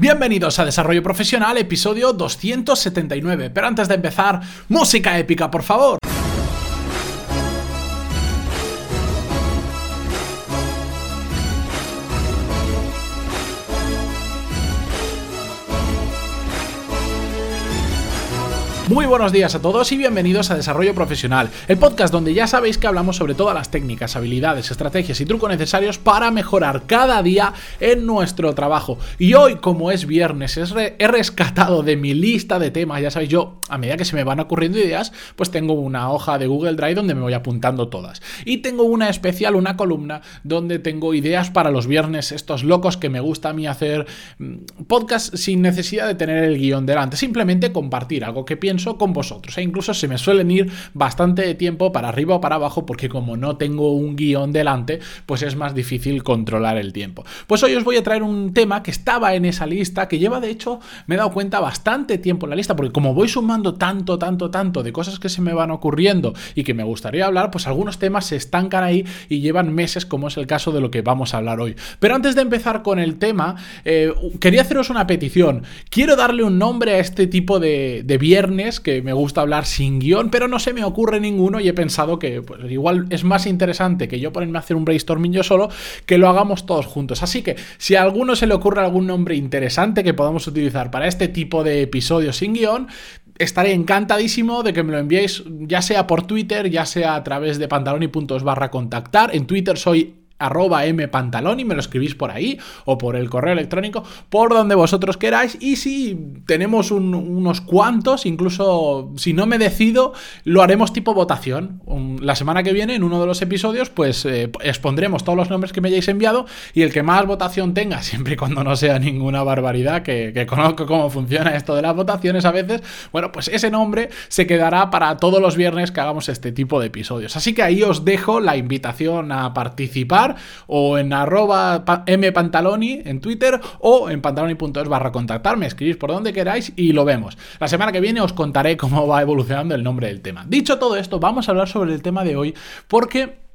Bienvenidos a Desarrollo Profesional, episodio 279. Pero antes de empezar, música épica, por favor. Muy buenos días a todos y bienvenidos a Desarrollo Profesional, el podcast donde ya sabéis que hablamos sobre todas las técnicas, habilidades, estrategias y trucos necesarios para mejorar cada día en nuestro trabajo. Y hoy, como es viernes, he rescatado de mi lista de temas, ya sabéis, yo a medida que se me van ocurriendo ideas, pues tengo una hoja de Google Drive donde me voy apuntando todas. Y tengo una especial, una columna, donde tengo ideas para los viernes, estos locos que me gusta a mí hacer mm, podcast sin necesidad de tener el guion delante, simplemente compartir algo que pienso con vosotros. E incluso se me suelen ir bastante tiempo para arriba o para abajo porque como no tengo un guion delante, pues es más difícil controlar el tiempo. Pues hoy os voy a traer un tema que estaba en esa lista, que lleva de hecho, me he dado cuenta, bastante tiempo en la lista, porque como voy sumando tanto, tanto, tanto de cosas que se me van ocurriendo y que me gustaría hablar, pues algunos temas se estancan ahí y llevan meses, como es el caso de lo que vamos a hablar hoy. Pero antes de empezar con el tema, eh, quería haceros una petición. Quiero darle un nombre a este tipo de, de viernes que me gusta hablar sin guion, pero no se me ocurre ninguno y he pensado que pues, igual es más interesante que yo ponerme a hacer un brainstorming yo solo que lo hagamos todos juntos. Así que si a alguno se le ocurre algún nombre interesante que podamos utilizar para este tipo de episodios sin guion, estaré encantadísimo de que me lo enviéis, ya sea por Twitter, ya sea a través de pantaloni.os barra contactar. En Twitter soy arroba mpantaloni, me lo escribís por ahí o por el correo electrónico, por donde vosotros queráis. Y si tenemos unos cuantos, incluso si no me decido, lo haremos tipo votación. la semana que viene, en uno de los episodios, pues eh, expondremos todos los nombres que me hayáis enviado y el que más votación tenga, siempre y cuando no sea ninguna barbaridad, que conozco cómo funciona esto de las votaciones a veces, bueno, pues ese nombre se quedará para todos los viernes que hagamos este tipo de episodios. Así que ahí os dejo la invitación a participar o en arroba mpantaloni en Twitter o en pantaloni.es barra contactarme, escribís por donde queráis y lo vemos. La semana que viene os contaré cómo va evolucionando el nombre del tema. Dicho todo esto, vamos a hablar sobre el tema de hoy porque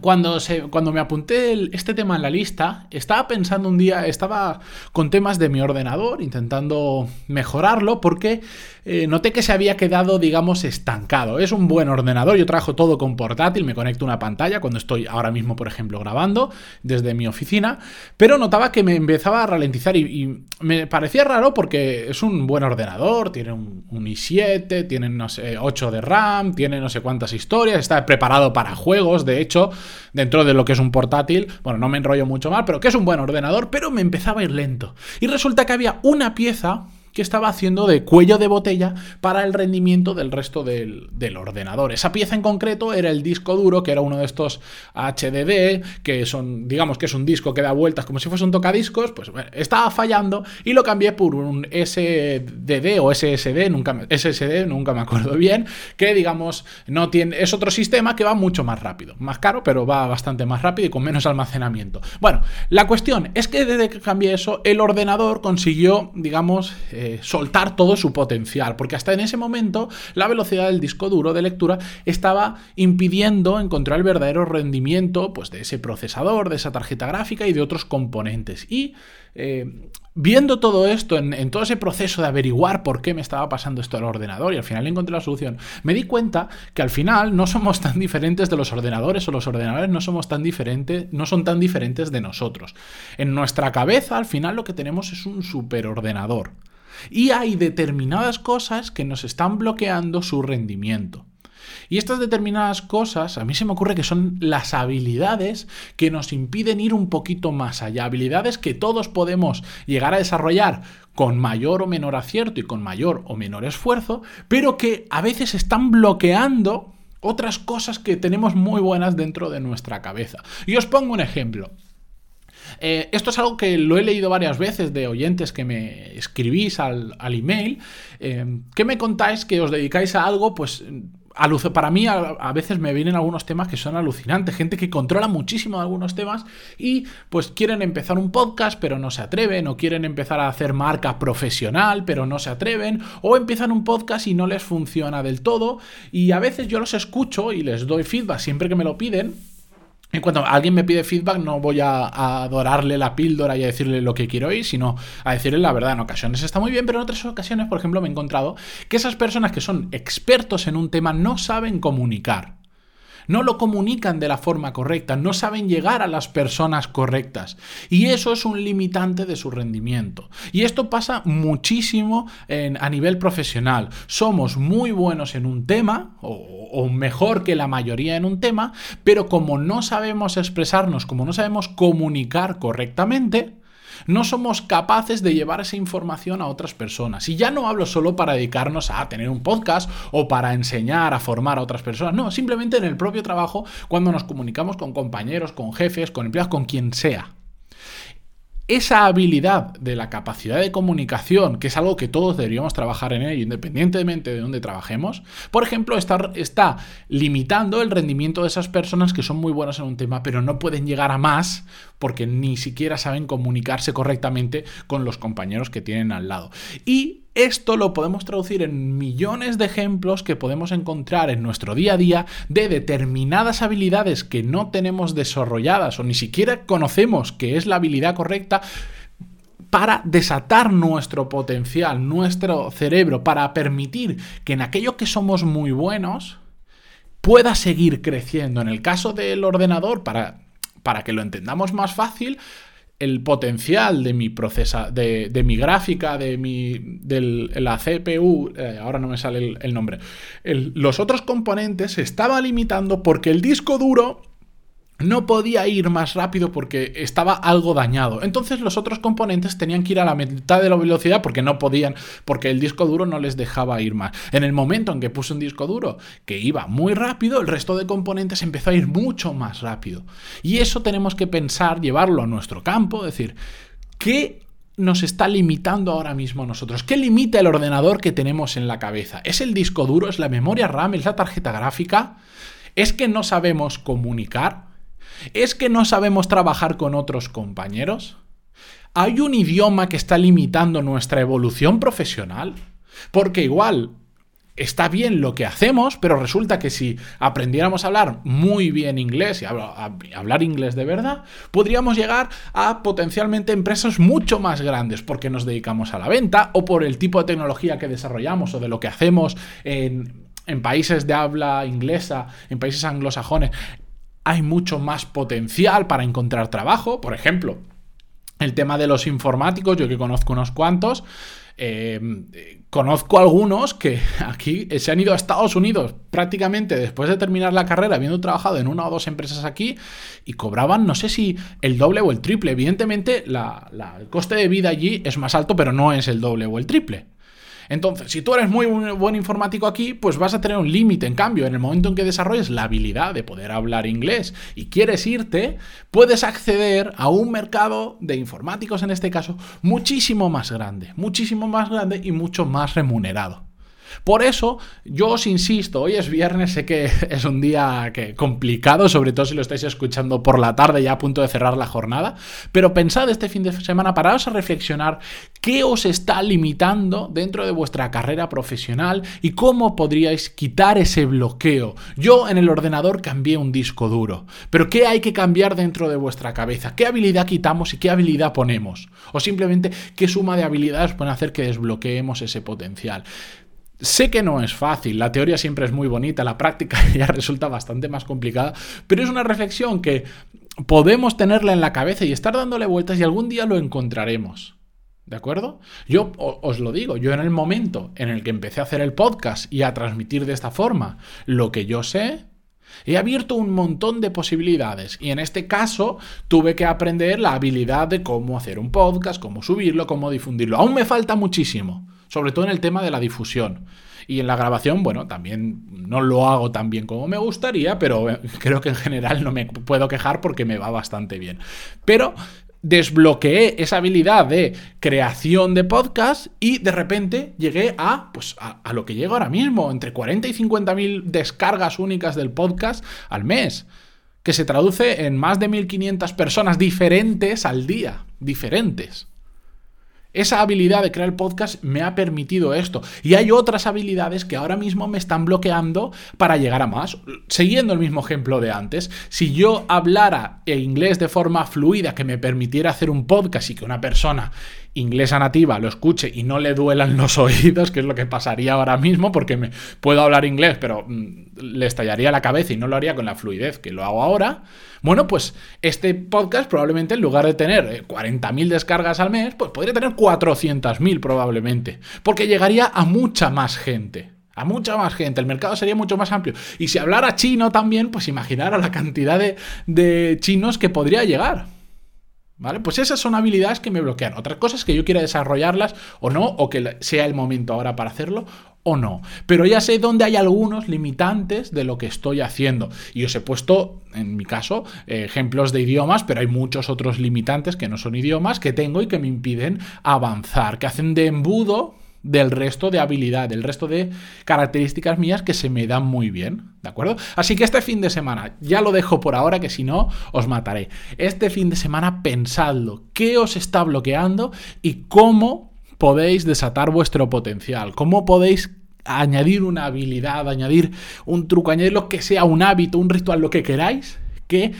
cuando, se, cuando me apunté este tema en la lista, estaba pensando un día, estaba con temas de mi ordenador, intentando mejorarlo, porque eh, noté que se había quedado, digamos, estancado. Es un buen ordenador, yo trabajo todo con portátil, me conecto una pantalla cuando estoy ahora mismo, por ejemplo, grabando desde mi oficina, pero notaba que me empezaba a ralentizar y, me parecía raro porque es un buen ordenador, tiene un, un i7, tiene, no sé, 8 de RAM, tiene no sé cuántas historias, está preparado para juegos, de hecho, dentro de lo que es un portátil, bueno, no me enrollo mucho mal, pero que es un buen ordenador, pero me empezaba a ir lento. Y resulta que había una pieza que estaba haciendo de cuello de botella para el rendimiento del resto del, ordenador. Esa pieza en concreto era el disco duro, que era uno de estos HDD, que son, digamos que es un disco que da vueltas como si fuese un tocadiscos, pues estaba fallando y lo cambié por un SDD o SSD, nunca, SSD, nunca me acuerdo bien, que digamos no tiene, es otro sistema que va mucho más rápido, más caro, pero va bastante más rápido y con menos almacenamiento. Bueno, la cuestión es que desde que cambié eso, el ordenador consiguió, digamos, soltar todo su potencial, porque hasta en ese momento la velocidad del disco duro de lectura estaba impidiendo encontrar el verdadero rendimiento pues, de ese procesador, de esa tarjeta gráfica y de otros componentes. Y eh, viendo todo esto, en, todo ese proceso de averiguar por qué me estaba pasando esto al ordenador y al final encontré la solución, me di cuenta que al final no somos tan diferentes de los ordenadores o los ordenadores no somos tan diferentes, no son tan diferentes de nosotros. En nuestra cabeza al final lo que tenemos es un superordenador. Y hay determinadas cosas que nos están bloqueando su rendimiento. Y estas determinadas cosas, a mí se me ocurre que son las habilidades que nos impiden ir un poquito más allá. Habilidades que todos podemos llegar a desarrollar con mayor o menor acierto y con mayor o menor esfuerzo, pero que a veces están bloqueando otras cosas que tenemos muy buenas dentro de nuestra cabeza. Y os pongo un ejemplo. Eh, esto es algo que lo he leído varias veces de oyentes que me escribís al, email, eh, que me contáis que os dedicáis a algo, pues para mí a, veces me vienen algunos temas que son alucinantes, gente que controla muchísimo algunos temas y pues quieren empezar un podcast pero no se atreven, o quieren empezar a hacer marca profesional pero no se atreven, o empiezan un podcast y no les funciona del todo. Y a veces yo los escucho y les doy feedback siempre que me lo piden y cuando alguien me pide feedback, no voy a, adorarle la píldora y a decirle lo que quiero oír, sino a decirle la verdad. En ocasiones está muy bien, pero en otras ocasiones, por ejemplo, me he encontrado que esas personas que son expertos en un tema no saben comunicar no lo comunican de la forma correcta, no saben llegar a las personas correctas. Y eso es un limitante de su rendimiento. Y esto pasa muchísimo a nivel profesional. Somos muy buenos en un tema, o, mejor que la mayoría en un tema, pero como no sabemos expresarnos, como no sabemos comunicar correctamente, no somos capaces de llevar esa información a otras personas. Y ya no hablo solo para dedicarnos a tener un podcast o para enseñar a formar a otras personas. No, simplemente en el propio trabajo, cuando nos comunicamos con compañeros, con jefes, con empleados, con quien sea esa habilidad de la capacidad de comunicación, que es algo que todos deberíamos trabajar en ello, independientemente de dónde trabajemos, por ejemplo, está, está, limitando el rendimiento de esas personas que son muy buenas en un tema, pero no pueden llegar a más porque ni siquiera saben comunicarse correctamente con los compañeros que tienen al lado. Y esto lo podemos traducir en millones de ejemplos que podemos encontrar en nuestro día a día de determinadas habilidades que no tenemos desarrolladas o ni siquiera conocemos que es la habilidad correcta para desatar nuestro potencial, nuestro cerebro, para permitir que en aquello que somos muy buenos pueda seguir creciendo. En el caso del ordenador, para, para que lo entendamos más fácil, el potencial de mi procesa, de, mi gráfica, de mi, de la CPU, eh, ahora no me sale el, nombre, los otros componentes se estaba limitando porque el disco duro no podía ir más rápido porque estaba algo dañado. Entonces los otros componentes tenían que ir a la mitad de la velocidad porque no podían, porque el disco duro no les dejaba ir más. En el momento en que puse un disco duro que iba muy rápido, el resto de componentes empezó a ir mucho más rápido. Y eso tenemos que pensar, llevarlo a nuestro campo, decir, ¿qué nos está limitando ahora mismo nosotros? ¿Qué limita el ordenador que tenemos en la cabeza? ¿Es el disco duro? ¿Es la memoria RAM? ¿Es la tarjeta gráfica? ¿Es que no sabemos comunicar? ¿Es que no sabemos trabajar con otros compañeros? ¿Hay un idioma que está limitando nuestra evolución profesional? Porque igual está bien lo que hacemos, pero resulta que si aprendiéramos a hablar muy bien inglés y hablar inglés de verdad, podríamos llegar a potencialmente empresas mucho más grandes porque nos dedicamos a la venta o por el tipo de tecnología que desarrollamos o de lo que hacemos en países de habla inglesa, en países anglosajones hay mucho más potencial para encontrar trabajo. Por ejemplo, el tema de los informáticos, yo que conozco unos cuantos, eh, conozco algunos que aquí se han ido a Estados Unidos prácticamente después de terminar la carrera, habiendo trabajado en una o dos empresas aquí, y cobraban, no sé si el doble o el triple. Evidentemente, el coste de vida allí es más alto, pero no es el doble o el triple. Entonces, si tú eres muy buen informático aquí, pues vas a tener un límite. En cambio, en el momento en que desarrolles la habilidad de poder hablar inglés y quieres irte, puedes acceder a un mercado de informáticos, en este caso, muchísimo más grande, muchísimo más grande y mucho más remunerado. Por eso, yo os insisto, hoy es viernes, sé que es un día que, complicado, sobre todo si lo estáis escuchando por la tarde ya a punto de cerrar la jornada, pero pensad este fin de semana, paraos a reflexionar qué os está limitando dentro de vuestra carrera profesional y cómo podríais quitar ese bloqueo. Yo en el ordenador cambié un disco duro, pero ¿qué hay que cambiar dentro de vuestra cabeza? ¿Qué habilidad quitamos y qué habilidad ponemos? O simplemente qué suma de habilidades pueden hacer que desbloqueemos ese potencial. Sé que no es fácil, la teoría siempre es muy bonita, la práctica ya resulta bastante más complicada, pero es una reflexión que podemos tenerla en la cabeza y estar dándole vueltas y algún día lo encontraremos. ¿De acuerdo? Yo os lo digo, yo en el momento en el que empecé a hacer el podcast y a transmitir de esta forma lo que yo sé, he abierto un montón de posibilidades y en este caso tuve que aprender la habilidad de cómo hacer un podcast, cómo subirlo, cómo difundirlo. Aún me falta muchísimo sobre todo en el tema de la difusión. Y en la grabación, bueno, también no lo hago tan bien como me gustaría, pero eh, creo que en general no me puedo quejar porque me va bastante bien. Pero desbloqueé esa habilidad de creación de podcast y de repente llegué a, pues, a, lo que llego ahora mismo, entre 40 y 50 mil descargas únicas del podcast al mes, que se traduce en más de 1.500 personas diferentes al día, diferentes. Esa habilidad de crear podcast me ha permitido esto. Y hay otras habilidades que ahora mismo me están bloqueando para llegar a más. Siguiendo el mismo ejemplo de antes, si yo hablara inglés de forma fluida que me permitiera hacer un podcast y que una persona inglesa nativa lo escuche y no le duelan los oídos, que es lo que pasaría ahora mismo, porque me puedo hablar inglés, pero mm, le estallaría la cabeza y no lo haría con la fluidez que lo hago ahora. Bueno, pues este podcast probablemente en lugar de tener 40.000 eh, descargas al mes, pues podría tener 400.000 probablemente, porque llegaría a mucha más gente. A mucha más gente, el mercado sería mucho más amplio. Y si hablara chino también, pues imaginar la cantidad de chinos que podría llegar. ¿Vale? Pues esas son habilidades que me bloquean. Otras cosas que yo quiera desarrollarlas o no, o que sea el momento ahora para hacerlo o no. Pero ya sé dónde hay algunos limitantes de lo que estoy haciendo. Y os he puesto, en mi caso, ejemplos de idiomas, pero hay muchos otros limitantes que no son idiomas que tengo y que me impiden avanzar, que hacen de embudo del resto de habilidad, del resto de características mías que se me dan muy bien, ¿de acuerdo? Así que este fin de semana, ya lo dejo por ahora que si no os mataré. Este fin de semana pensadlo, qué os está bloqueando y cómo podéis desatar vuestro potencial, cómo podéis añadir una habilidad, añadir un truco, añadir lo que sea, un hábito, un ritual, lo que queráis, que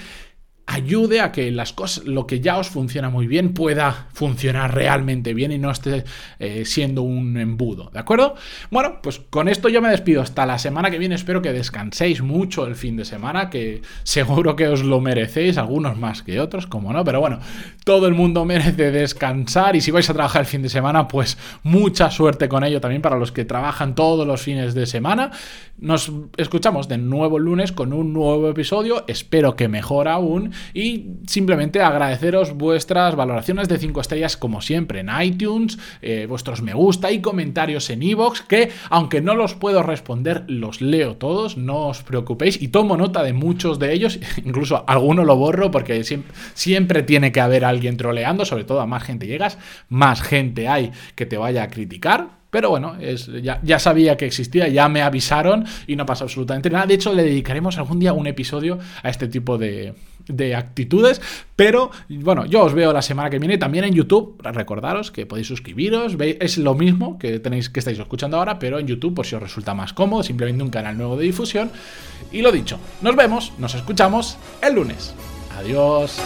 ayude a que las cosas, lo que ya os funciona muy bien, pueda funcionar realmente bien y no esté eh, siendo un embudo, ¿de acuerdo? Bueno, pues con esto yo me despido hasta la semana que viene. Espero que descanséis mucho el fin de semana, que seguro que os lo merecéis, algunos más que otros, como no, pero bueno, todo el mundo merece descansar y si vais a trabajar el fin de semana, pues mucha suerte con ello también para los que trabajan todos los fines de semana. Nos escuchamos de nuevo el lunes con un nuevo episodio, espero que mejor aún y simplemente agradeceros vuestras valoraciones de 5 estrellas como siempre en iTunes, eh, vuestros me gusta y comentarios en iVoox, que aunque no los puedo responder, los leo todos, no os preocupéis y tomo nota de muchos de ellos, incluso alguno lo borro porque siempre, siempre tiene que haber alguien troleando, sobre todo a más gente llegas, más gente hay que te vaya a criticar pero bueno, es, ya, sabía que existía, ya me avisaron y no pasa absolutamente nada. De hecho, le dedicaremos algún día un episodio a este tipo de, de actitudes. Pero bueno, yo os veo la semana que viene también en YouTube. Recordaros que podéis suscribiros. Es lo mismo que tenéis que estáis escuchando ahora, pero en YouTube por si os resulta más cómodo. Simplemente un canal nuevo de difusión. Y lo dicho, nos vemos, nos escuchamos el lunes. Adiós.